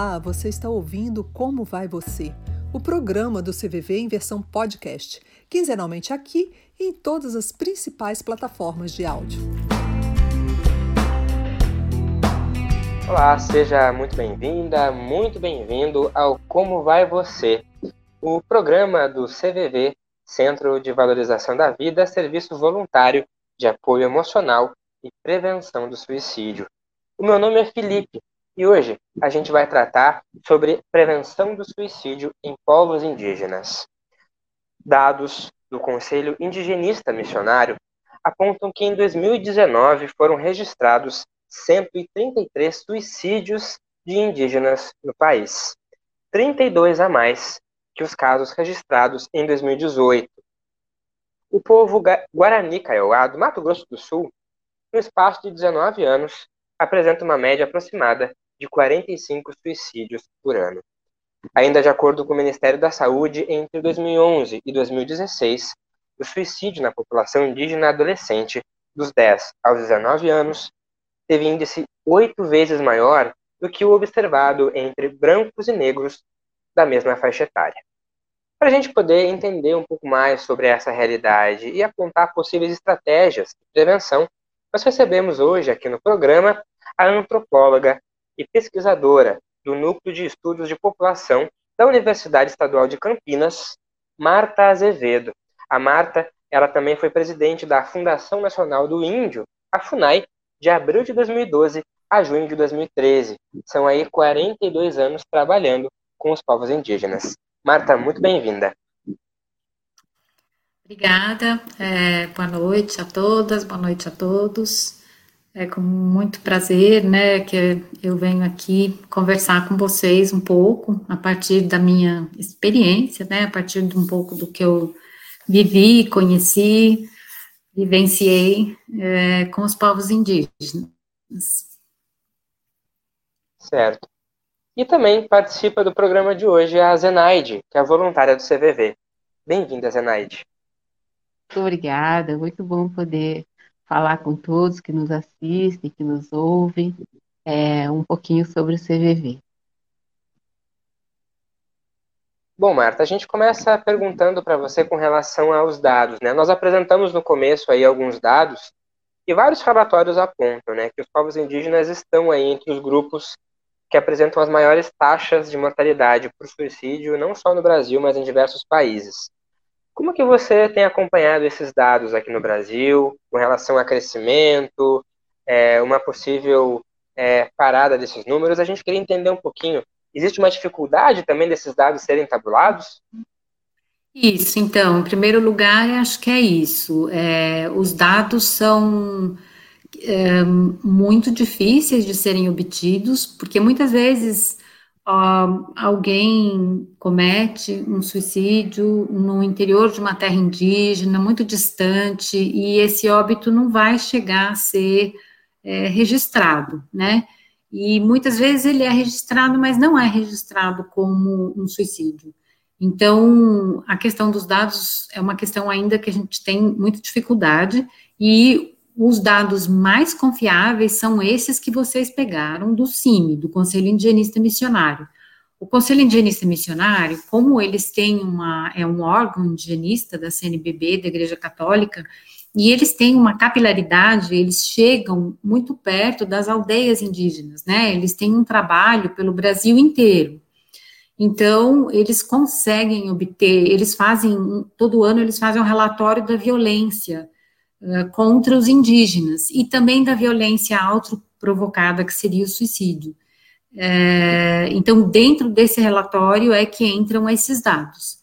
Olá, você está ouvindo Como Vai Você? O programa do CVV em versão podcast, quinzenalmente aqui e em todas as principais plataformas de áudio. Olá, seja muito bem-vinda, muito bem-vindo ao Como Vai Você, o programa do CVV, Centro de Valorização da Vida, serviço voluntário de apoio emocional e prevenção do suicídio. O meu nome é Felipe e hoje a gente vai tratar sobre prevenção do suicídio em povos indígenas. Dados do Conselho Indigenista Missionário apontam que em 2019 foram registrados 133 suicídios de indígenas no país, 32 a mais que os casos registrados em 2018. O povo Guarani Kaiowá, do Mato Grosso do Sul, no espaço de 19 anos, apresenta uma média aproximada de 45 suicídios por ano. Ainda de acordo com o Ministério da Saúde, entre 2011 e 2016, o suicídio na população indígena adolescente dos 10 aos 19 anos teve índice oito vezes maior do que o observado entre brancos e negros da mesma faixa etária. Para a gente poder entender um pouco mais sobre essa realidade e apontar possíveis estratégias de prevenção, nós recebemos hoje aqui no programa a antropóloga e pesquisadora do Núcleo de Estudos de População da Universidade Estadual de Campinas, Marta Azevedo. A Marta, ela também foi presidente da Fundação Nacional do Índio, a FUNAI, de abril de 2012 a junho de 2013. São aí 42 anos trabalhando com os povos indígenas. Marta, muito bem-vinda. Obrigada, é, boa noite a todas, boa noite a todos. É com muito prazer, né, que eu venho aqui conversar com vocês um pouco, a partir da minha experiência, né, a partir de um pouco do que eu vivi, conheci, vivenciei é, com os povos indígenas. Certo. E também participa do programa de hoje a Zenaide, que é a voluntária do CVV. Bem-vinda, Zenaide. Muito obrigada, muito bom poder falar com todos que nos assistem, que nos ouvem, é, um pouquinho sobre o CVV. Bom, Marta, a gente começa perguntando para você com relação aos dados, né? Nós apresentamos no começo aí alguns dados e vários relatórios apontam, né, que os povos indígenas estão aí entre os grupos que apresentam as maiores taxas de mortalidade por suicídio, não só no Brasil, mas em diversos países. Como que você tem acompanhado esses dados aqui no Brasil, com relação a crescimento, é, uma possível é, parada desses números? A gente queria entender um pouquinho. Existe uma dificuldade também desses dados serem tabulados? Isso, então, em primeiro lugar, acho que é isso. É, os dados são é, muito difíceis de serem obtidos, porque muitas vezes uh, alguém comete um suicídio no interior de uma terra indígena, muito distante, e esse óbito não vai chegar a ser é, registrado, né? E muitas vezes ele é registrado, mas não é registrado como um suicídio. Então, a questão dos dados é uma questão ainda que a gente tem muita dificuldade, e os dados mais confiáveis são esses que vocês pegaram do CIMI, do Conselho Indigenista Missionário. O Conselho Indigenista Missionário, como eles têm uma, é um órgão indigenista da CNBB, da Igreja Católica, e eles têm uma capilaridade, eles chegam muito perto das aldeias indígenas, né? Eles têm um trabalho pelo Brasil inteiro. Então, eles conseguem obter, eles fazem, todo ano eles fazem um relatório da violência eh, contra os indígenas e também da violência autoprovocada, que seria o suicídio. É, então, dentro desse relatório é que entram esses dados.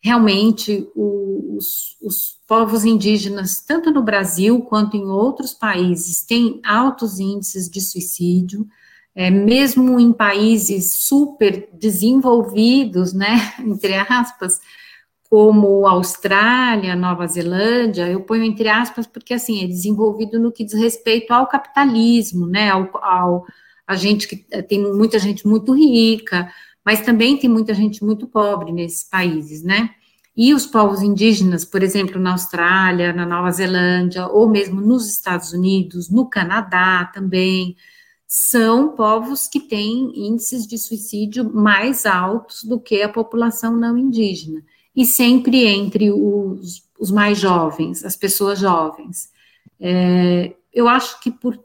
Realmente, os, os povos indígenas, tanto no Brasil quanto em outros países, têm altos índices de suicídio, é, mesmo em países super desenvolvidos, né, entre aspas, como Austrália, Nova Zelândia, eu ponho entre aspas porque assim é desenvolvido no que diz respeito ao capitalismo, né, ao, ao a gente que tem muita gente muito rica, mas também tem muita gente muito pobre nesses países, né? E os povos indígenas, por exemplo, na Austrália, na Nova Zelândia, ou mesmo nos Estados Unidos, no Canadá também, são povos que têm índices de suicídio mais altos do que a população não indígena, e sempre entre os, os mais jovens, as pessoas jovens. É, eu acho que por,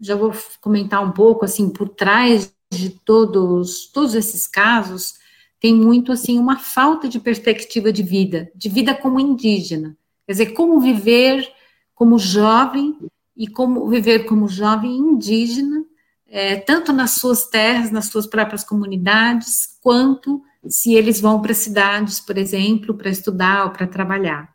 já vou comentar um pouco, assim, por trás de todos, todos esses casos, tem muito, assim, uma falta de perspectiva de vida, de vida como indígena, quer dizer, como viver como jovem e como viver como jovem indígena é, tanto nas suas terras, nas suas próprias comunidades, quanto se eles vão para cidades, por exemplo, para estudar ou para trabalhar.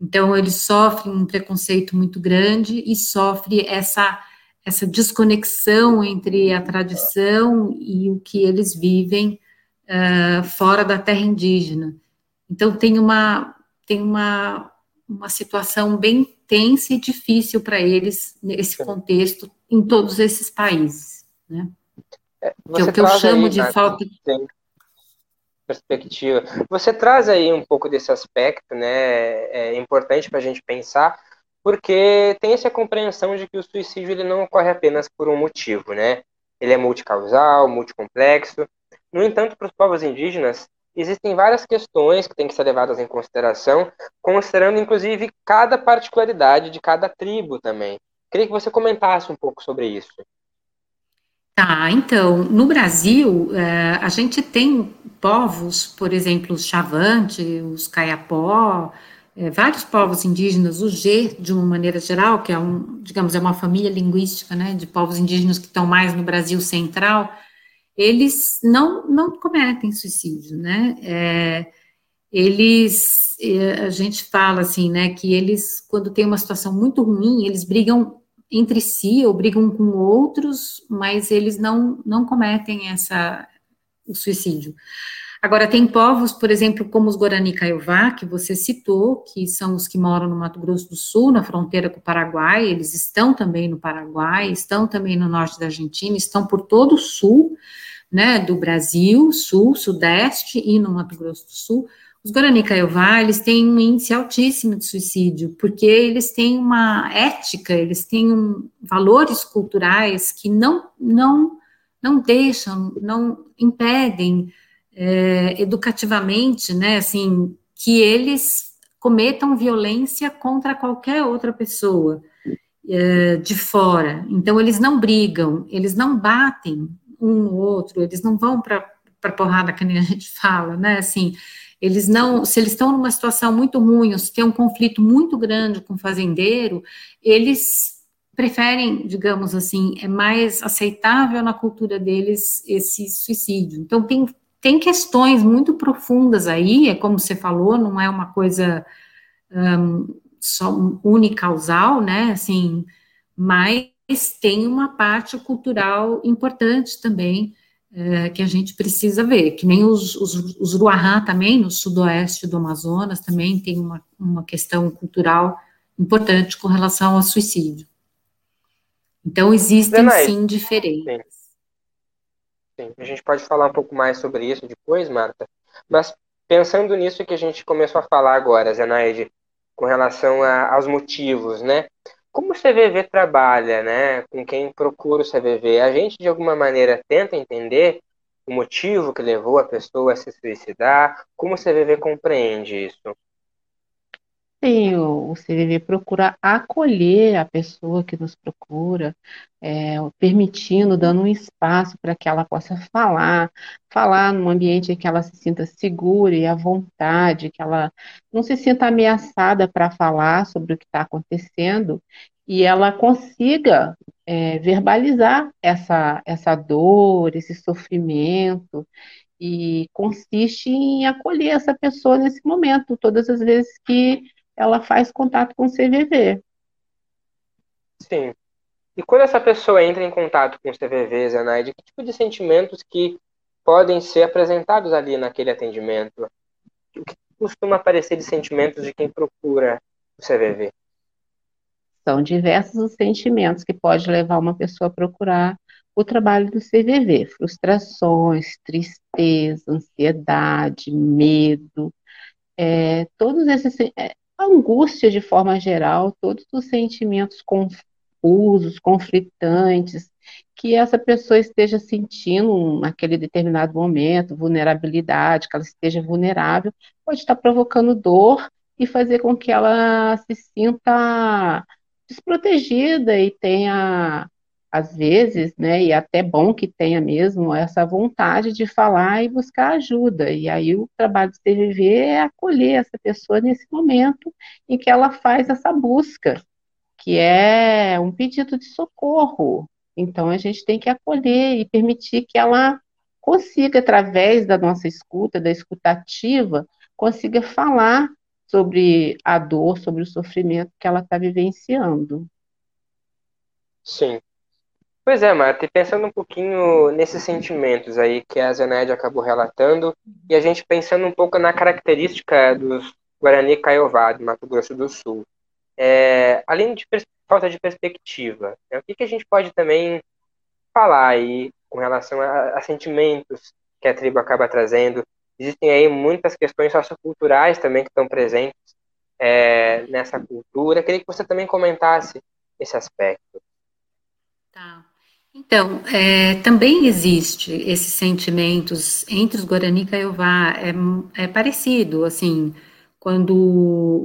Então, eles sofrem um preconceito muito grande e sofrem essa, essa desconexão entre a tradição e o que eles vivem uh, fora da terra indígena. Então, tem uma, tem uma, uma situação bem tensa e difícil para eles nesse contexto em todos esses países, né? É, que é o que eu chamo aí, de Nath, falta de perspectiva. Você traz aí um pouco desse aspecto, né? É importante para a gente pensar, porque tem essa compreensão de que o suicídio ele não ocorre apenas por um motivo, né? Ele é multicausal, multicomplexo. No entanto, para os povos indígenas, existem várias questões que têm que ser levadas em consideração, considerando inclusive cada particularidade de cada tribo também. Queria que você comentasse um pouco sobre isso. Tá, então, no Brasil, é, a gente tem povos, por exemplo, os Chavante, os Caiapó, é, vários povos indígenas, o G, de uma maneira geral, que é um, digamos, é uma família linguística, né, de povos indígenas que estão mais no Brasil central, eles não, não cometem suicídio, né, é, eles, é, a gente fala assim, né, que eles, quando tem uma situação muito ruim, eles brigam entre si ou brigam com outros, mas eles não, não cometem essa, o suicídio. Agora, tem povos, por exemplo, como os Guarani Kaiowá, que você citou, que são os que moram no Mato Grosso do Sul, na fronteira com o Paraguai, eles estão também no Paraguai, estão também no norte da Argentina, estão por todo o sul, né, do Brasil, sul, sudeste e no Mato Grosso do Sul, os Guarani Kaiowá, eles têm um índice altíssimo de suicídio, porque eles têm uma ética, eles têm um, valores culturais que não, não, não deixam, não impedem é, educativamente, né, assim, que eles cometam violência contra qualquer outra pessoa é, de fora. Então, eles não brigam, eles não batem um no outro, eles não vão para porrada, que nem a gente fala, né, assim, eles não, se eles estão numa situação muito ruim, ou se tem um conflito muito grande com o fazendeiro, eles preferem, digamos assim, é mais aceitável na cultura deles esse suicídio. Então tem tem questões muito profundas aí, é como você falou, não é uma coisa um, só unicausal, né? Assim, mas tem uma parte cultural importante também é, que a gente precisa ver, que nem os, os, os Ruahá também, no sudoeste do Amazonas, também tem uma, uma questão cultural importante com relação ao suicídio. Então, existem sim diferenças. Sim. sim. a gente pode falar um pouco mais sobre isso depois, Marta, mas pensando nisso que a gente começou a falar agora, Zenaide, com relação a, aos motivos, né? Como o CVV trabalha, né, com quem procura o CVV? A gente, de alguma maneira, tenta entender o motivo que levou a pessoa a se suicidar? Como o CVV compreende isso? Sim, o, CVV procura acolher a pessoa que nos procura, é, permitindo, dando um espaço para que ela possa falar, falar num ambiente em que ela se sinta segura e à vontade, que ela não se sinta ameaçada para falar sobre o que está acontecendo e ela consiga é, verbalizar essa, essa dor, esse sofrimento, e consiste em acolher essa pessoa nesse momento, todas as vezes que ela faz contato com o CVV. Sim. E quando essa pessoa entra em contato com o CVV, Zenaide, que tipo de sentimentos que podem ser apresentados ali naquele atendimento? O que costuma aparecer de sentimentos de quem procura o CVV? São diversos os sentimentos que pode levar uma pessoa a procurar o trabalho do CVV: frustrações, tristeza, ansiedade, medo, é, todos esses é, angústia de forma geral, todos os sentimentos confusos, conflitantes, que essa pessoa esteja sentindo naquele determinado momento vulnerabilidade, que ela esteja vulnerável, pode estar provocando dor e fazer com que ela se sinta desprotegida e tenha às vezes, né, e até bom que tenha mesmo essa vontade de falar e buscar ajuda. E aí o trabalho de CVV é acolher essa pessoa nesse momento em que ela faz essa busca, que é um pedido de socorro. Então a gente tem que acolher e permitir que ela consiga, através da nossa escuta, da escutativa, consiga falar sobre a dor, sobre o sofrimento que ela está vivenciando. Sim, Pois é, Marta, e pensando um pouquinho nesses sentimentos aí que a Zenaide acabou relatando, e a gente pensando um pouco na característica dos Guarani Caiová, do Mato Grosso do Sul, é, além de falta de perspectiva, né, o que, que a gente pode também falar aí com relação a, a sentimentos que a tribo acaba trazendo? Existem aí muitas questões socioculturais também que estão presentes é, nessa cultura. Queria que você também comentasse esse aspecto. Tá. Então, é, também existe esses sentimentos entre os Guarani e Caiová, é, é parecido, assim, quando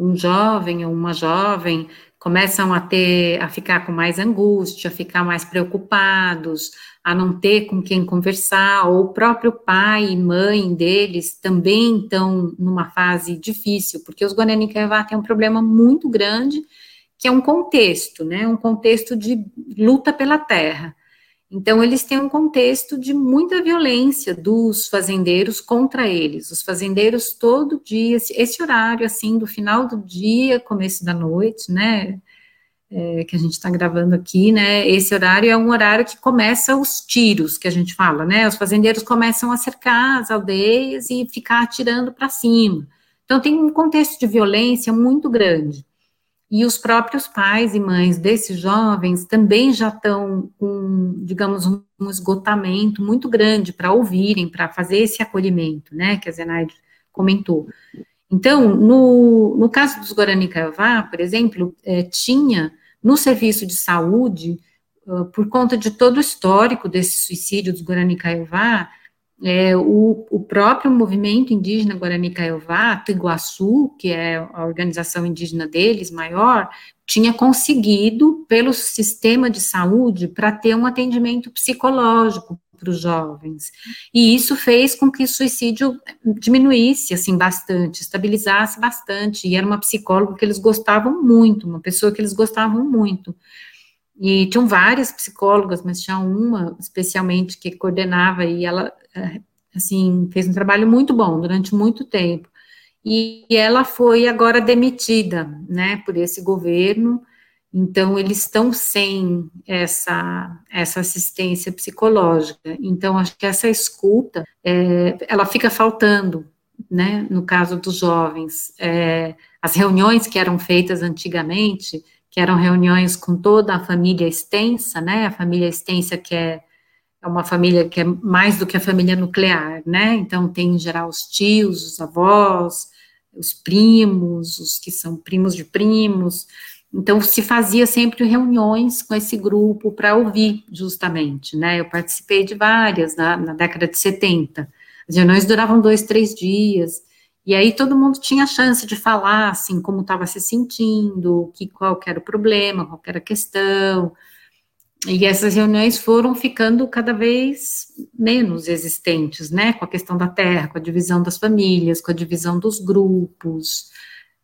um jovem ou uma jovem começam a ter, a ficar com mais angústia, a ficar mais preocupados, a não ter com quem conversar, ou o próprio pai e mãe deles também estão numa fase difícil, porque os Guarani Caiová têm um problema muito grande, que é um contexto, né, um contexto de luta pela terra. Então, eles têm um contexto de muita violência dos fazendeiros contra eles. Os fazendeiros, todo dia, esse horário, assim, do final do dia, começo da noite, né, é, que a gente está gravando aqui, né, esse horário é um horário que começa os tiros, que a gente fala, né, os fazendeiros começam a cercar as aldeias e ficar atirando para cima. Então, tem um contexto de violência muito grande. E os próprios pais e mães desses jovens também já estão com, digamos, um, esgotamento muito grande para ouvirem, para fazer esse acolhimento, né, que a Zenaide comentou. Então, no, no caso dos Guarani Caiová, por exemplo, é, tinha no serviço de saúde, uh, por conta de todo o histórico desse suicídio dos Guarani Caiová, é, o, o, próprio movimento indígena Guarani Kaiowá, Iguaçu, que é a organização indígena deles maior, tinha conseguido, pelo sistema de saúde, para ter um atendimento psicológico para os jovens. E isso fez com que o suicídio diminuísse, assim, bastante, estabilizasse bastante. E era uma psicóloga que eles gostavam muito, uma pessoa que eles gostavam muito. E tinham várias psicólogas, mas tinha uma especialmente que coordenava e ela, assim, fez um trabalho muito bom durante muito tempo. E ela foi agora demitida, né, por esse governo. Então, eles estão sem essa, essa assistência psicológica. Então, acho que essa escuta, é, ela fica faltando, né, no caso dos jovens. É, as reuniões que eram feitas antigamente, que eram reuniões com toda a família extensa, né? A família extensa que é, é uma família que é mais do que a família nuclear, né? Então tem em geral os tios, os avós, os primos, os que são primos de primos. Então se fazia sempre reuniões com esse grupo para ouvir justamente, né? Eu participei de várias na, na década de 70. As reuniões duravam dois, três dias. E aí todo mundo tinha a chance de falar, assim, como estava se sentindo, que, qual era o problema, qual era a questão. E essas reuniões foram ficando cada vez menos existentes, né, com a questão da terra, com a divisão das famílias, com a divisão dos grupos.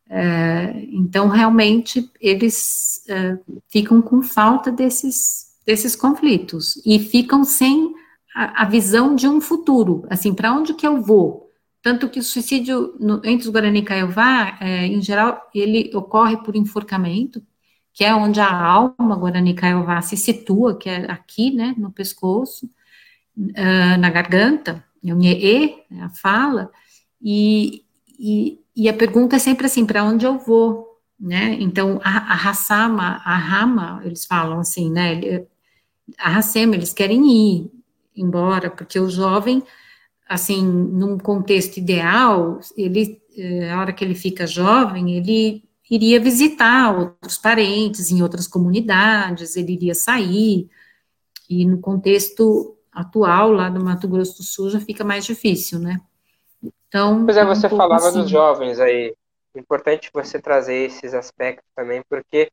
É, então, realmente, eles é, ficam com falta desses, desses conflitos e ficam sem a, a visão de um futuro, assim, para onde que eu vou? Tanto que o suicídio no, entre os Guarani e Caiová, é, em geral, ele ocorre por enforcamento, que é onde a alma Guarani Caiová se situa, que é aqui, né, no pescoço, uh, na garganta, é o né, a fala, e, e, e, a pergunta é sempre assim, para onde eu vou, né, então a, a Hassama, a Rama, eles falam assim, né, ele, a Hassema, eles querem ir embora, porque o jovem assim, num contexto ideal, ele, eh, a hora que ele fica jovem, ele iria visitar outros parentes em outras comunidades, ele iria sair, que no contexto atual lá do Mato Grosso do Sul já fica mais difícil, né? Então, pois é, você um falava assim. dos jovens aí. Importante você trazer esses aspectos também, porque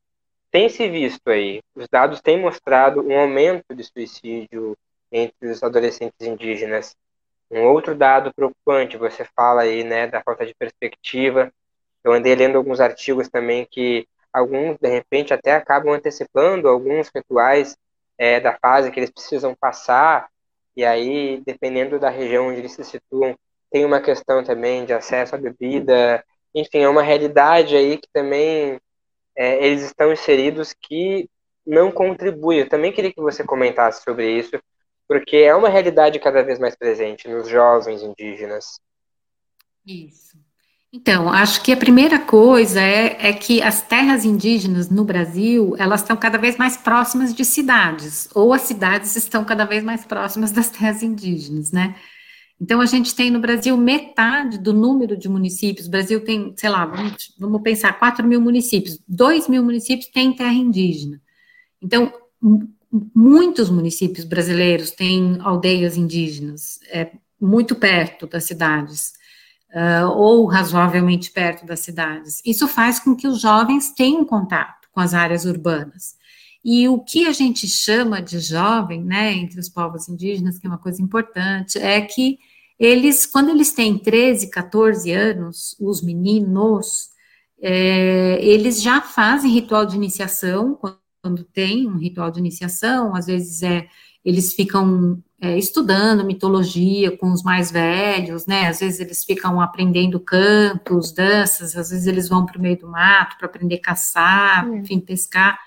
tem se visto aí, os dados têm mostrado um aumento de suicídio entre os adolescentes indígenas. Um outro dado preocupante, você fala aí, né, da falta de perspectiva. Eu andei lendo alguns artigos também que alguns, de repente, até acabam antecipando alguns rituais é, da fase que eles precisam passar, e aí, dependendo da região onde eles se situam, tem uma questão também de acesso à bebida, enfim, é uma realidade aí que também é, eles estão inseridos que não contribui. Eu também queria que você comentasse sobre isso, porque é uma realidade cada vez mais presente nos jovens indígenas. Isso. Então, acho que a primeira coisa é, é, que as terras indígenas no Brasil, elas estão cada vez mais próximas de cidades, ou as cidades estão cada vez mais próximas das terras indígenas, né? Então, a gente tem no Brasil metade do número de municípios. O Brasil tem, sei lá, vamos, vamos pensar, 4 mil municípios. 2 mil municípios têm terra indígena. Então, muitos municípios brasileiros têm aldeias indígenas, é, muito perto das cidades, uh, ou razoavelmente perto das cidades. Isso faz com que os jovens tenham contato com as áreas urbanas. E o que a gente chama de jovem, né, entre os povos indígenas, que é uma coisa importante, é que eles, quando eles têm 13, 14 anos, os meninos, é, eles já fazem ritual de iniciação, quando tem um ritual de iniciação, às vezes é, eles ficam é, estudando mitologia com os mais velhos, né? Às vezes eles ficam aprendendo cantos, danças, às vezes eles vão para o meio do mato para aprender a caçar, é. enfim, pescar.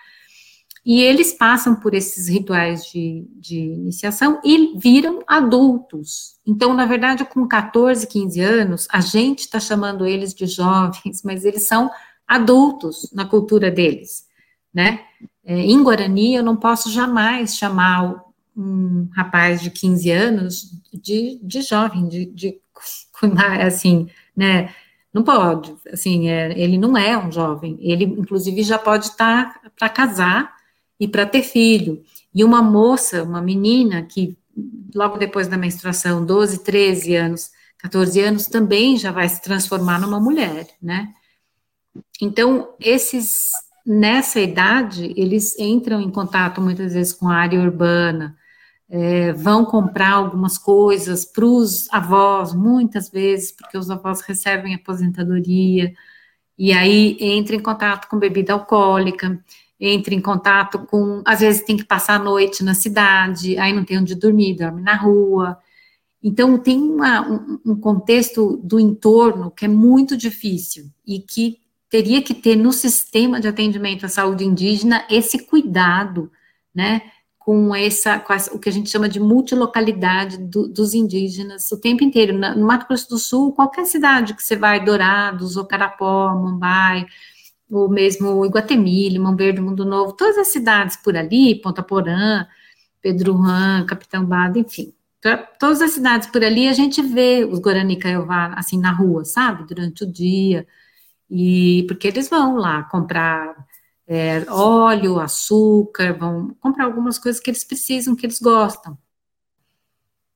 E eles passam por esses rituais de, de iniciação e viram adultos. Então, na verdade, com 14, 15 anos, a gente está chamando eles de jovens, mas eles são adultos na cultura deles, né? É, em Guarani, eu não posso jamais chamar um rapaz de 15 anos de, de jovem, de, de assim, né? Não pode, assim, é, ele não é um jovem, ele, inclusive, já pode estar para casar e para ter filho. E uma moça, uma menina que logo depois da menstruação, 12, 13 anos, 14 anos, também já vai se transformar numa mulher, né? Então, esses nessa idade, eles entram em contato muitas vezes com a área urbana, é, vão comprar algumas coisas para os avós, muitas vezes, porque os avós recebem aposentadoria, e aí entra em contato com bebida alcoólica, entra em contato com, às vezes tem que passar a noite na cidade, aí não tem onde dormir, dorme na rua. Então tem uma, um, um contexto do entorno que é muito difícil e que teria que ter no sistema de atendimento à saúde indígena esse cuidado, né, com essa, com essa o que a gente chama de multilocalidade do, dos indígenas o tempo inteiro. no Mato Grosso do Sul, qualquer cidade que você vai, Dourados, ou Carapó, Mumbai, ou mesmo Iguatemi, Limão Verde, Mundo Novo, todas as cidades por ali, Ponta Porã, Pedro Juan, Capitão Bado, enfim, todas as cidades por ali, a gente vê os Guarani Caiová, assim, na rua, sabe, durante o dia, e porque eles vão lá comprar é, óleo, açúcar, vão comprar algumas coisas que eles precisam, que eles gostam.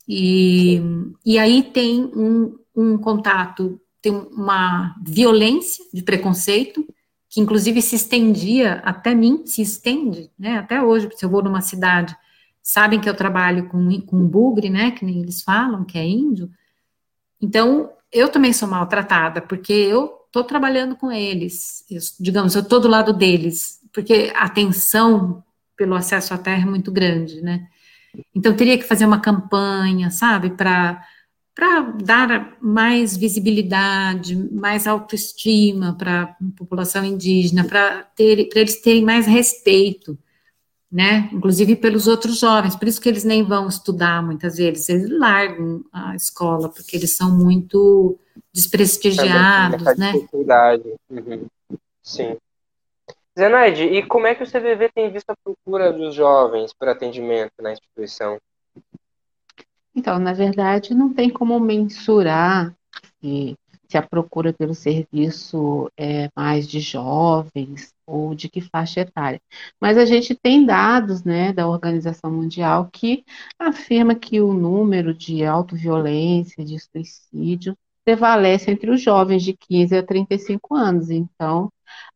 E, e aí tem um, um contato, tem uma violência de preconceito, que inclusive se estendia até mim, se estende, né, até hoje, se eu vou numa cidade, sabem que eu trabalho com, com bugre, né, que nem eles falam, que é índio, então eu também sou maltratada, porque eu estou trabalhando com eles, eu, digamos, eu estou do lado deles, porque a tensão pelo acesso à terra é muito grande, né? Então teria que fazer uma campanha, sabe, para para dar mais visibilidade, mais autoestima para a população indígena, para ter, para eles terem mais respeito, né? Inclusive pelos outros jovens, por isso que eles nem vão estudar muitas vezes, eles largam a escola porque eles são muito desprestigiados, né? Dificuldade. Uhum. Sim. Zenaide, e como é que o CVV tem visto a procura dos jovens para atendimento na instituição? Então, na verdade, não tem como mensurar se a procura pelo serviço é mais de jovens ou de que faixa etária. Mas a gente tem dados né, da Organização Mundial que afirma que o número de autoviolência, de suicídio, prevalece entre os jovens de 15 a 35 anos. Então,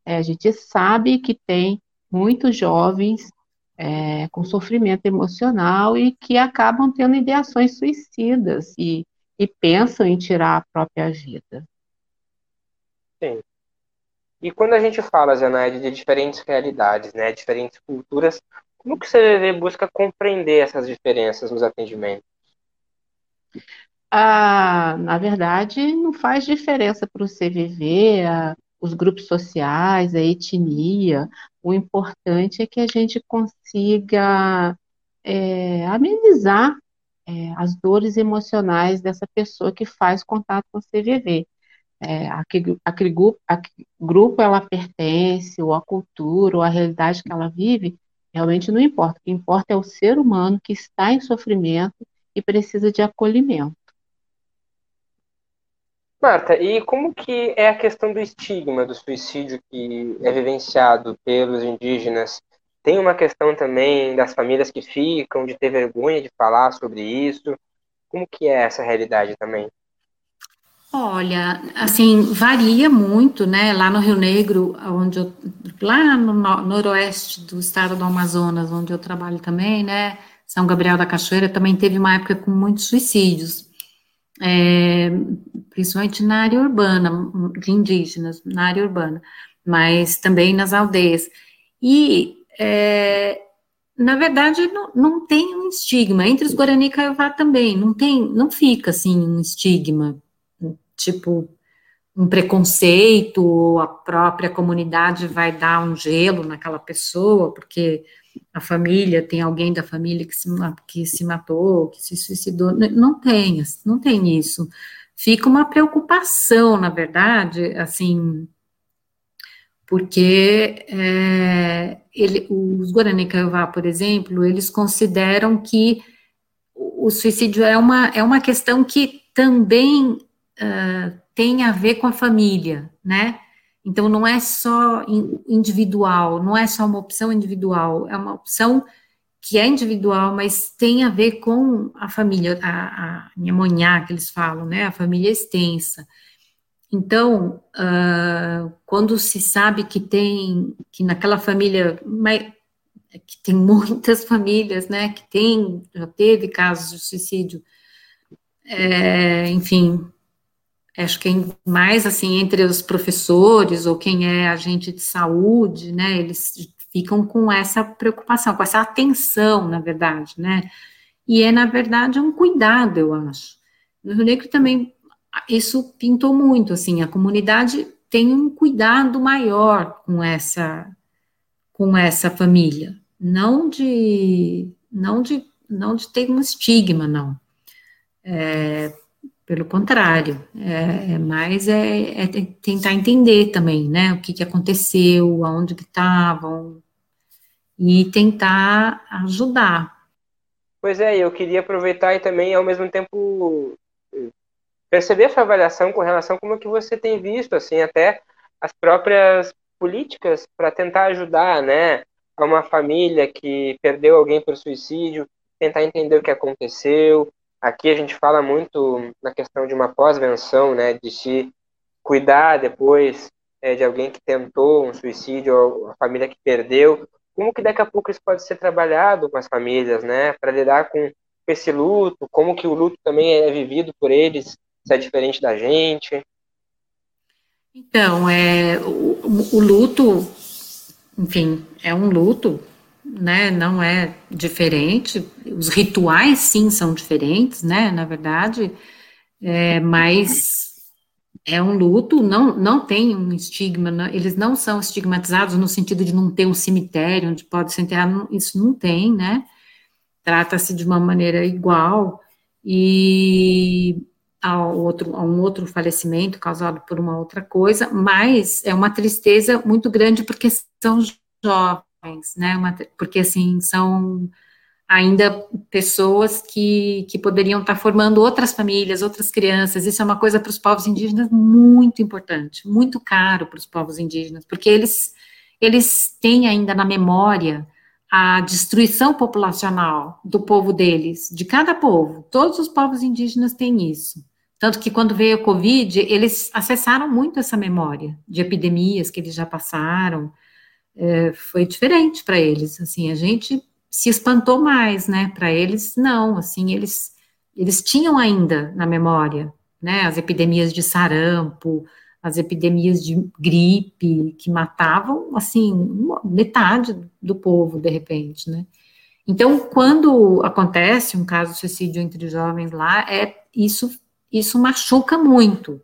é, a gente sabe que tem muitos jovens é, com sofrimento emocional e que acabam tendo ideações suicidas e, e pensam em tirar a própria vida. Sim. E quando a gente fala, Zenaide, de diferentes realidades, né, diferentes culturas, como que o CVV busca compreender essas diferenças nos atendimentos? Ah, na verdade, não faz diferença para o CVV, a, os grupos sociais, a etnia. O importante é que a gente consiga é, amenizar é, as dores emocionais dessa pessoa que faz contato com o CVV é, aquele, aquele grupo, grupo ela pertence, ou a cultura, ou a realidade que ela vive, realmente não importa. O que importa é o ser humano que está em sofrimento e precisa de acolhimento. Marta, e como que é a questão do estigma do suicídio que é vivenciado pelos indígenas? Tem uma questão também das famílias que ficam, de ter vergonha de falar sobre isso. Como que é essa realidade também? Olha, assim, varia muito, né? Lá no Rio Negro, onde eu, lá no noroeste do estado do Amazonas, onde eu trabalho também, né? São Gabriel da Cachoeira também teve uma época com muitos suicídios, é, principalmente na área urbana, de indígenas, na área urbana, mas também nas aldeias. E, é, na verdade, não, não tem um estigma, entre os Guarani e Caiová também, não tem, não fica, assim, um estigma, tipo um preconceito, a própria comunidade vai dar um gelo naquela pessoa, porque a família, tem alguém da família que se, que se matou, que se suicidou, não tem, não tem isso. Fica uma preocupação, na verdade, assim, porque é, ele, os Guarani Kaiowá, por exemplo, eles consideram que o suicídio é uma, é uma questão que também uh, tem a ver com a família, né? Então, não é só individual, não é só uma opção individual, é uma opção que é individual, mas tem a ver com a família, a, a que eles falam, né? A família extensa. Então, uh, quando se sabe que tem, que naquela família, que tem muitas famílias, né, que tem, já teve casos de suicídio, é, enfim, acho que mais assim entre os professores ou quem é agente de saúde, né, eles ficam com essa preocupação, com essa atenção, na verdade, né, e é na verdade um cuidado, eu acho. No Rio Negro também isso pintou muito, assim, a comunidade tem um cuidado maior com essa com essa família, não de não de não de ter um estigma, não. É, pelo contrário, é, é mais é, é, tentar entender também, né, o que, que aconteceu, aonde que estavam, e tentar ajudar. Pois é, eu queria aproveitar e também, ao mesmo tempo, perceber a sua avaliação com relação como que você tem visto, assim, até as próprias políticas para tentar ajudar, né, a uma família que perdeu alguém por suicídio, tentar entender o que aconteceu, Aqui a gente fala muito na questão de uma pós-venção, né, de se cuidar depois é, de alguém que tentou um suicídio ou a família que perdeu. Como que daqui a pouco isso pode ser trabalhado com as famílias, né, para lidar com esse luto, como que o luto também é vivido por eles, se é diferente da gente. Então, é, o, o luto, enfim, é um luto, né, não é diferente. Os rituais, sim, são diferentes, né, na verdade, é, mas é um luto, não, não tem um estigma, não, eles não são estigmatizados no sentido de não ter um cemitério onde pode se enterrar, isso não tem, né, trata-se de uma maneira igual, e outro, a um outro falecimento causado por uma outra coisa, mas é uma tristeza muito grande porque são jovens, né? Uma, porque assim são ainda pessoas que, que poderiam estar formando outras famílias, outras crianças. Isso é uma coisa para os povos indígenas muito importante, muito caro para os povos indígenas, porque eles, eles têm ainda na memória a destruição populacional do povo deles, de cada povo. Todos os povos indígenas têm isso. Tanto que quando veio a Covid, eles acessaram muito essa memória de epidemias que eles já passaram. É, foi diferente para eles. Assim, a gente se espantou mais, né? Para eles, não, assim, eles, eles tinham ainda na memória, né? As epidemias de sarampo, as epidemias de gripe, que matavam, assim, metade do povo, de repente, né? Então, quando acontece um caso de suicídio entre jovens lá, é isso, isso machuca muito.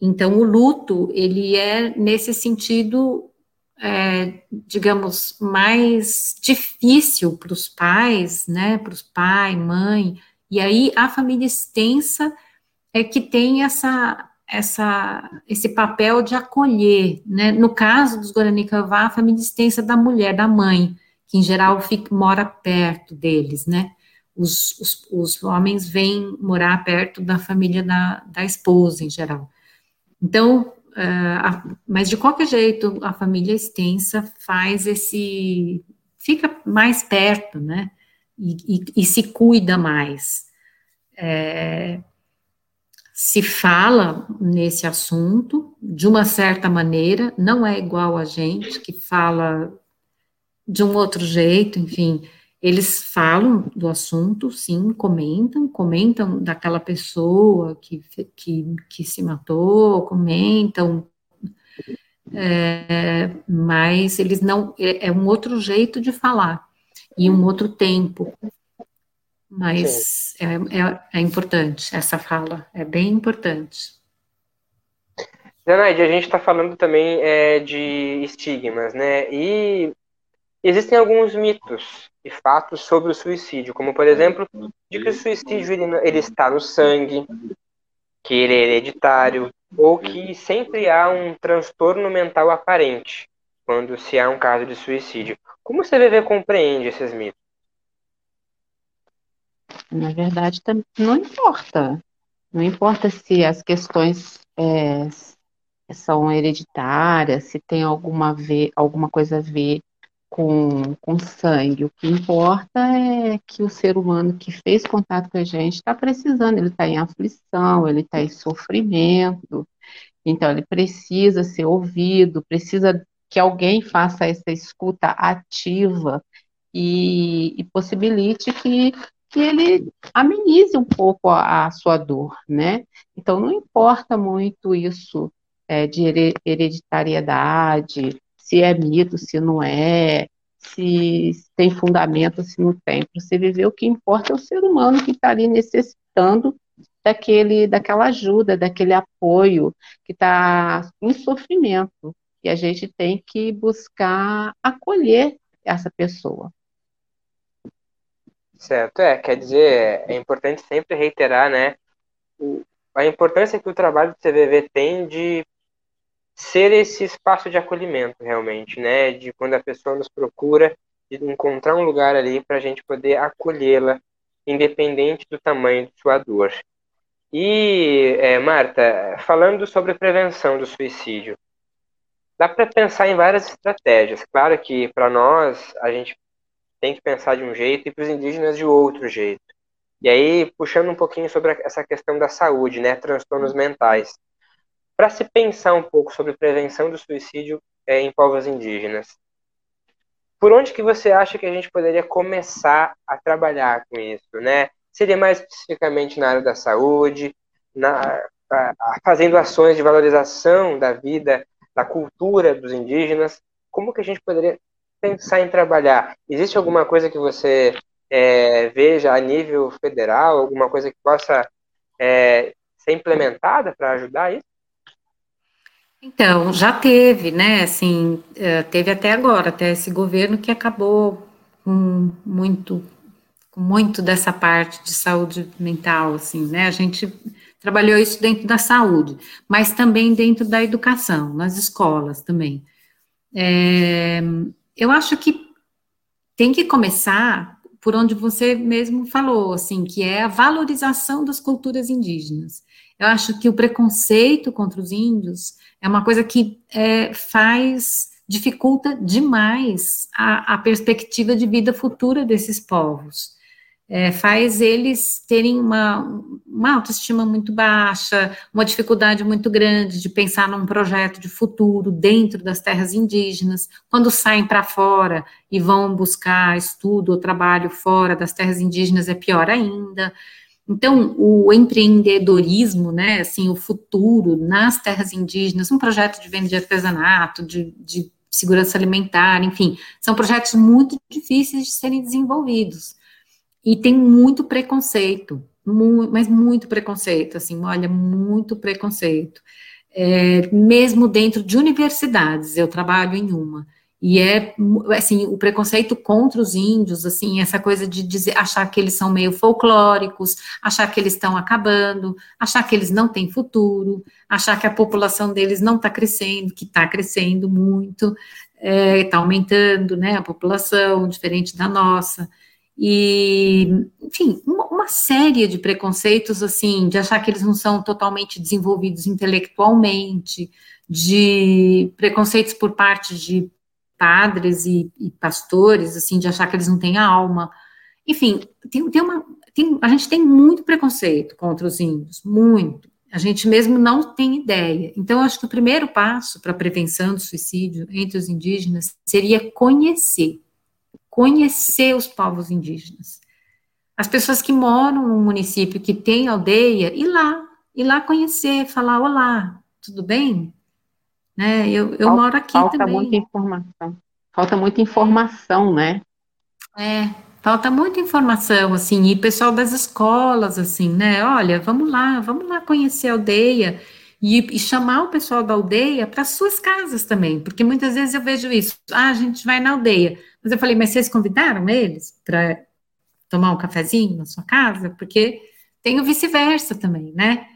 Então, o luto, ele é, nesse sentido, é, digamos, mais difícil para os pais, né, para os pai, mãe, e aí a família extensa é que tem essa, essa, esse papel de acolher, né, no caso dos Guarani Kavá, a família extensa da mulher, da mãe, que em geral fica, mora perto deles, né, os, os, os homens vêm morar perto da família da, da esposa, em geral. Então, Uh, mas de qualquer jeito, a família extensa faz esse. fica mais perto, né? E, e, e se cuida mais. É, se fala nesse assunto de uma certa maneira, não é igual a gente que fala de um outro jeito, enfim. Eles falam do assunto, sim, comentam, comentam daquela pessoa que, que, que se matou, comentam, é, mas eles não, é, é, um outro jeito de falar e um outro tempo. Mas é, é, é, importante essa fala, é bem importante. Zanaide, a gente está falando também é, de estigmas, né? E existem alguns mitos e fatos sobre o suicídio, como por exemplo, de que o suicídio ele, ele está no sangue, que ele é hereditário, ou que sempre há um transtorno mental aparente quando se há um caso de suicídio. Como o CVV compreende esses mitos? Na verdade, não importa. Não importa se as questões é, são hereditárias, se tem alguma, ver, alguma coisa a ver com, com sangue. O que importa é que o ser humano que fez contato com a gente está precisando, ele está em aflição, ele está em sofrimento, então ele precisa ser ouvido, precisa que alguém faça essa escuta ativa e, e possibilite que, que ele amenize um pouco a, a, sua dor, né? Então não importa muito isso é, de hereditariedade, se é mito, se não é, se tem fundamento, se não tem. Para você viver, o que importa é o ser humano que está ali necessitando daquele, daquela ajuda, daquele apoio, que está em sofrimento. E a gente tem que buscar acolher essa pessoa. Certo, é, quer dizer, é importante sempre reiterar, né, a importância que o trabalho do CVV tem de ser esse espaço de acolhimento, realmente, né? De quando a pessoa nos procura, de encontrar um lugar ali para a gente poder acolhê-la, independente do tamanho de sua dor. E, é, Marta, falando sobre prevenção do suicídio, dá para pensar em várias estratégias. Claro que para nós a gente tem que pensar de um jeito e para os indígenas de outro jeito. E aí, puxando um pouquinho sobre essa questão da saúde, né, transtornos mentais para se pensar um pouco sobre prevenção do suicídio é, em povos indígenas. Por onde que você acha que a gente poderia começar a trabalhar com isso, né? Seria mais especificamente na área da saúde, na, a, a, fazendo ações de valorização da vida, da cultura dos indígenas. Como que a gente poderia pensar em trabalhar? Existe alguma coisa que você é, veja a nível federal, alguma coisa que possa é, ser implementada para ajudar isso? Então, já teve, né? Assim, eh, teve até agora, até esse governo que acabou com muito, com muito dessa parte de saúde mental, assim, né? A gente trabalhou isso dentro da saúde, mas também dentro da educação, nas escolas também. É, eu acho que tem que começar por onde você mesmo falou, assim, que é a valorização das culturas indígenas. Eu acho que o preconceito contra os índios é uma coisa que é, faz, dificulta demais a, a perspectiva de vida futura desses povos é, faz eles terem uma, uma autoestima muito baixa, uma dificuldade muito grande de pensar num projeto de futuro dentro das terras indígenas. Quando saem para fora e vão buscar estudo ou trabalho fora das terras indígenas, é pior ainda. Então, o empreendedorismo, né, assim, o futuro nas terras indígenas, um projeto de venda de artesanato, de, de segurança alimentar, enfim, são projetos muito difíceis de serem desenvolvidos e tem muito preconceito, muito, mas muito preconceito, assim, olha, muito preconceito. É, mesmo dentro de universidades, eu trabalho em uma, e é, assim, o preconceito contra os índios, assim, essa coisa de dizer, achar que eles são meio folclóricos, achar que eles estão acabando, achar que eles não têm futuro, achar que a população deles não está crescendo, que está crescendo muito, está é, tá aumentando, né, a população, diferente da nossa, e, enfim, uma, uma, série de preconceitos, assim, de achar que eles não são totalmente desenvolvidos intelectualmente, de preconceitos por parte de padres e, e pastores, assim, de achar que eles não têm alma. Enfim, tem, tem uma, tem, a gente tem muito preconceito contra os índios, muito. A gente mesmo não tem ideia. Então, acho que o primeiro passo para a prevenção do suicídio entre os indígenas seria conhecer conhecer os povos indígenas. As pessoas que moram num município que tem aldeia, ir lá, ir lá conhecer, falar, olá, tudo bem? Né, eu, eu falta, moro aqui falta também. Falta muita informação. Falta muita informação, né? É, falta muita informação, assim, e pessoal das escolas, assim, né, olha, vamos lá, vamos lá conhecer a aldeia, e, e, chamar o pessoal da aldeia para suas casas também, porque muitas vezes eu vejo isso, ah, a gente vai na aldeia, mas eu falei, mas vocês convidaram eles para tomar um cafezinho na sua casa? Porque tem o vice-versa também, né?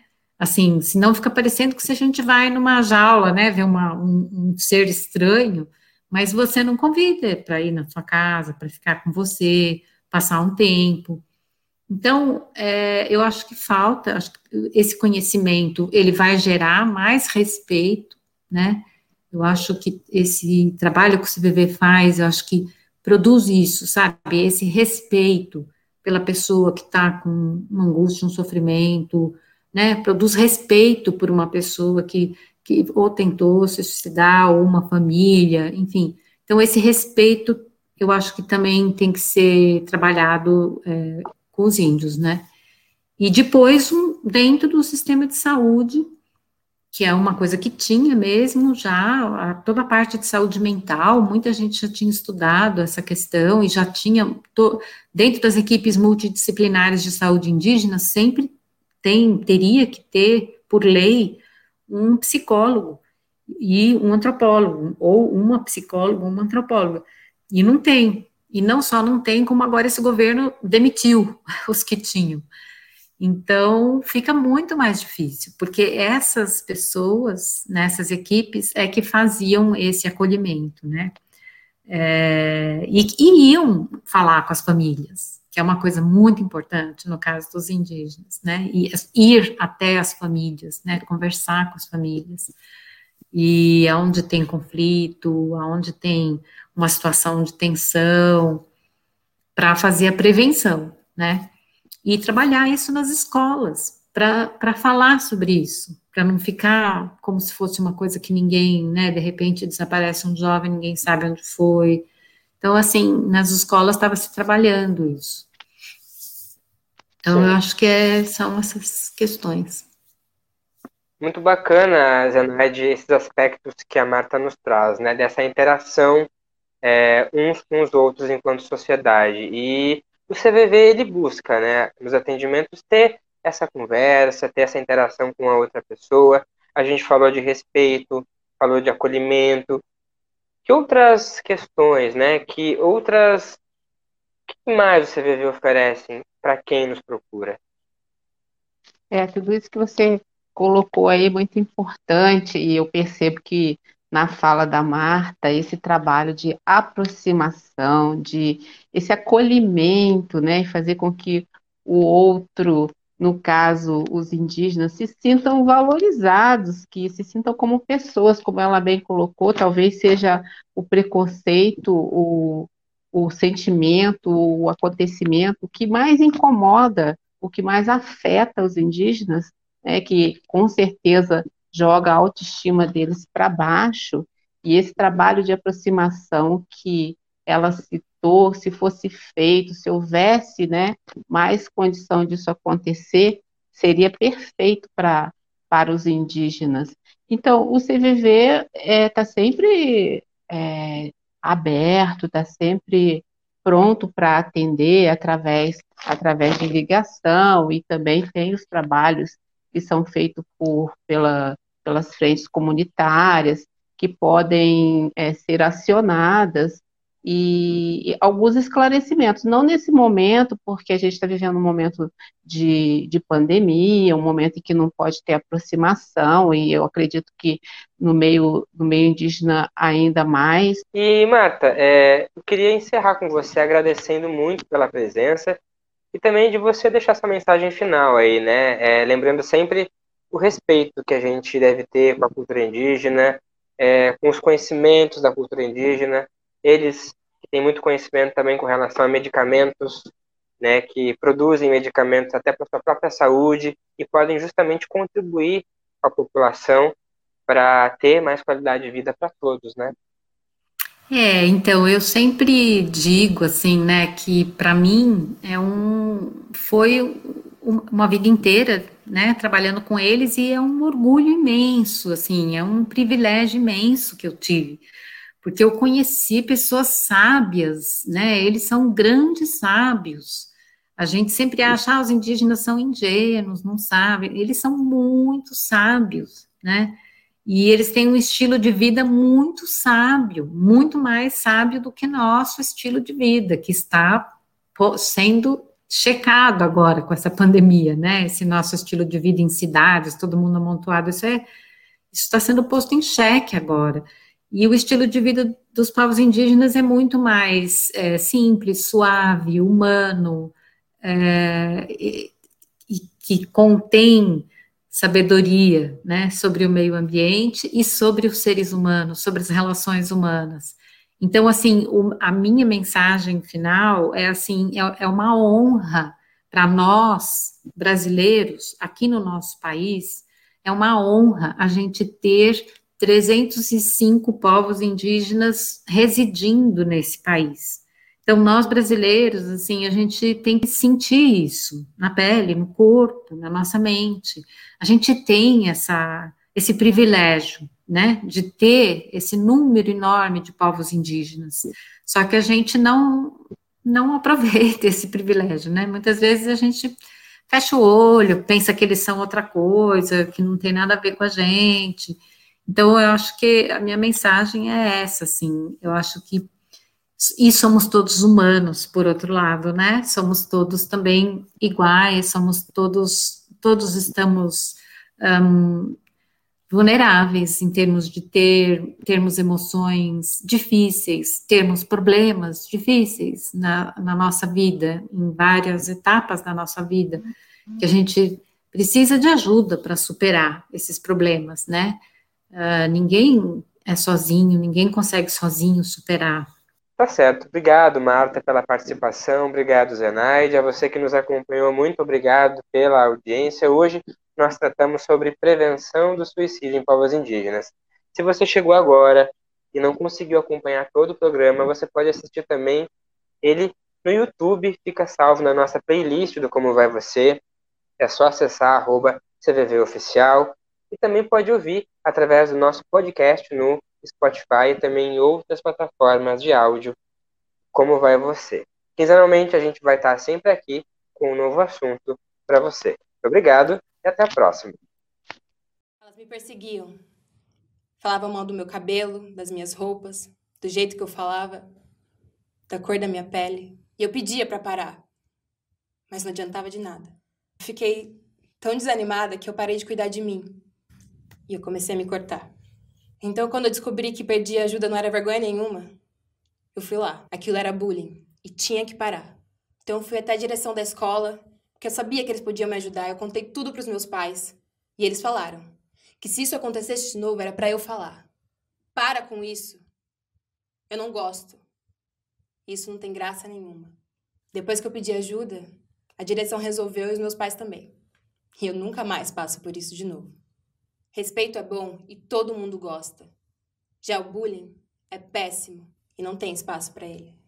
Assim, senão fica parecendo que se a gente vai numa jaula, né, ver uma, um, um ser estranho, mas você não convida para ir na sua casa, para ficar com você, passar um tempo. Então, é, eu acho que falta acho que esse conhecimento, ele vai gerar mais respeito, né? Eu acho que esse trabalho que o CVV faz, eu acho que produz isso, sabe? Esse respeito pela pessoa que está com uma angústia, um sofrimento, né? Produz respeito por uma pessoa que, que ou tentou se suicidar, ou uma família, enfim. Então, esse respeito, eu acho que também tem que ser trabalhado é, com os índios, né? E depois, dentro do sistema de saúde, que é uma coisa que tinha mesmo já, a, toda a parte de saúde mental, muita gente já tinha estudado essa questão e já tinha, to, dentro das equipes multidisciplinares de saúde indígena, sempre tem, teria que ter, por lei, um psicólogo e um antropólogo, ou uma psicóloga, uma antropóloga, e não tem, e não só não tem, como agora esse governo demitiu os que tinham. Então, fica muito mais difícil, porque essas pessoas, nessas equipes, é que faziam esse acolhimento, né? É, e, e, iam falar com as famílias, que é uma coisa muito importante no caso dos indígenas, né? E, ir até as famílias, né? Conversar com as famílias. E aonde tem conflito, aonde tem uma situação de tensão, para fazer a prevenção, né? e trabalhar isso nas escolas, para falar sobre isso, para não ficar como se fosse uma coisa que ninguém, né, de repente desaparece um jovem, ninguém sabe onde foi. Então, assim, nas escolas estava se trabalhando isso. Então, Sim. eu acho que é, são essas questões. Muito bacana, Zenaide, esses aspectos que a Marta nos traz, né, dessa interação é, uns com os outros enquanto sociedade. E o CVV ele busca, né, nos atendimentos ter essa conversa, ter essa interação com a outra pessoa. A gente falou de respeito, falou de acolhimento. Que outras questões, né? Que outras que mais o CVV oferece para quem nos procura? É, tudo isso que você colocou aí é muito importante e eu percebo que na fala da Marta esse trabalho de aproximação, de esse acolhimento, né, e fazer com que o outro, no caso os indígenas, se sintam valorizados, que se sintam como pessoas, como ela bem colocou, talvez seja o preconceito, o, o sentimento, o acontecimento que mais incomoda, o que mais afeta os indígenas, né, que com certeza joga a autoestima deles para baixo, e esse trabalho de aproximação que ela citou, se fosse feito, se houvesse né, mais condição disso acontecer, seria perfeito para para os indígenas. Então, o CVV está é, tá sempre é, aberto, está sempre pronto para atender através, através de ligação, e também tem os trabalhos que são feitos por, pela, pelas frentes comunitárias, que podem é, ser acionadas, e, alguns esclarecimentos, não nesse momento, porque a gente está vivendo um momento de, de pandemia, um momento em que não pode ter aproximação, e eu acredito que no meio, no meio indígena ainda mais. E, Marta, é, eu queria encerrar com você agradecendo muito pela presença e também de você deixar essa mensagem final aí, né? É, lembrando sempre o respeito que a gente deve ter com a cultura indígena, é, com os conhecimentos da cultura indígena, eles que têm muito conhecimento também com relação a medicamentos, né, que produzem medicamentos até para sua própria saúde e podem justamente contribuir com a população para ter mais qualidade de vida para todos, né? É, então eu sempre digo assim, né, que para mim é um foi uma vida inteira, né, trabalhando com eles e é um orgulho imenso, assim, é um privilégio imenso que eu tive, porque eu conheci pessoas sábias, né, eles são grandes sábios. A gente sempre acha, ah, os indígenas são ingênuos, não sabem, eles são muito sábios, né, e eles têm um estilo de vida muito sábio, muito mais sábio do que nosso estilo de vida, que está sendo checado agora com essa pandemia, né? Esse nosso estilo de vida em cidades, todo mundo amontoado, isso é isso está sendo posto em xeque agora. E o estilo de vida dos povos indígenas é muito mais é, simples, suave, humano, é, e, e, que contém sabedoria, né, sobre o meio ambiente e sobre os seres humanos, sobre as relações humanas. Então, assim, o, a minha mensagem final é assim, é, é uma honra para nós brasileiros aqui no nosso país, é uma honra a gente ter 305 povos indígenas residindo nesse país. Então, nós brasileiros, assim, a gente tem que sentir isso na pele, no corpo, na nossa mente. A gente tem essa, esse privilégio né, de ter esse número enorme de povos indígenas. Só que a gente não não aproveita esse privilégio, né? Muitas vezes a gente fecha o olho, pensa que eles são outra coisa, que não tem nada a ver com a gente. Então eu acho que a minha mensagem é essa, assim. Eu acho que e somos todos humanos, por outro lado, né? Somos todos também iguais, somos todos todos estamos um, vulneráveis em termos de ter termos emoções difíceis, termos problemas difíceis na, na nossa vida, em várias etapas da nossa vida, que a gente precisa de ajuda para superar esses problemas, né? Uh, ninguém é sozinho, ninguém consegue sozinho superar. Tá certo. Obrigado, Marta, pela participação. Obrigado, Zenaide. A você que nos acompanhou, muito obrigado pela audiência. Hoje nós tratamos sobre prevenção do suicídio em povos indígenas. Se você chegou agora e não conseguiu acompanhar todo o programa, você pode assistir também ele no YouTube, fica salvo na nossa playlist do Como Vai Você. É só acessar arroba Oficial e também pode ouvir através do nosso podcast no Spotify e também em outras plataformas de áudio. Como vai você? Quinzenalmente a gente vai estar sempre aqui com um novo assunto para você. Obrigado e até a próxima. Elas me perseguiam. Falavam mal do meu cabelo, das minhas roupas, do jeito que eu falava, da cor da minha pele. E eu pedia para parar. Mas não adiantava de nada. Fiquei tão desanimada que eu parei de cuidar de mim. E eu comecei a me cortar. Então, quando eu descobri que perder ajuda não era vergonha nenhuma, eu fui lá. Aquilo era bullying e tinha que parar. Então, eu fui até a direção da escola, porque eu sabia que eles podiam me ajudar. Eu contei tudo para os meus pais e eles falaram que se isso acontecesse de novo era para eu falar. Para com isso. Eu não gosto. Isso não tem graça nenhuma. Depois que eu pedi ajuda, a direção resolveu e os meus pais também. E eu nunca mais passo por isso de novo. Respeito é bom e todo mundo gosta. Já o bullying é péssimo e não tem espaço para ele.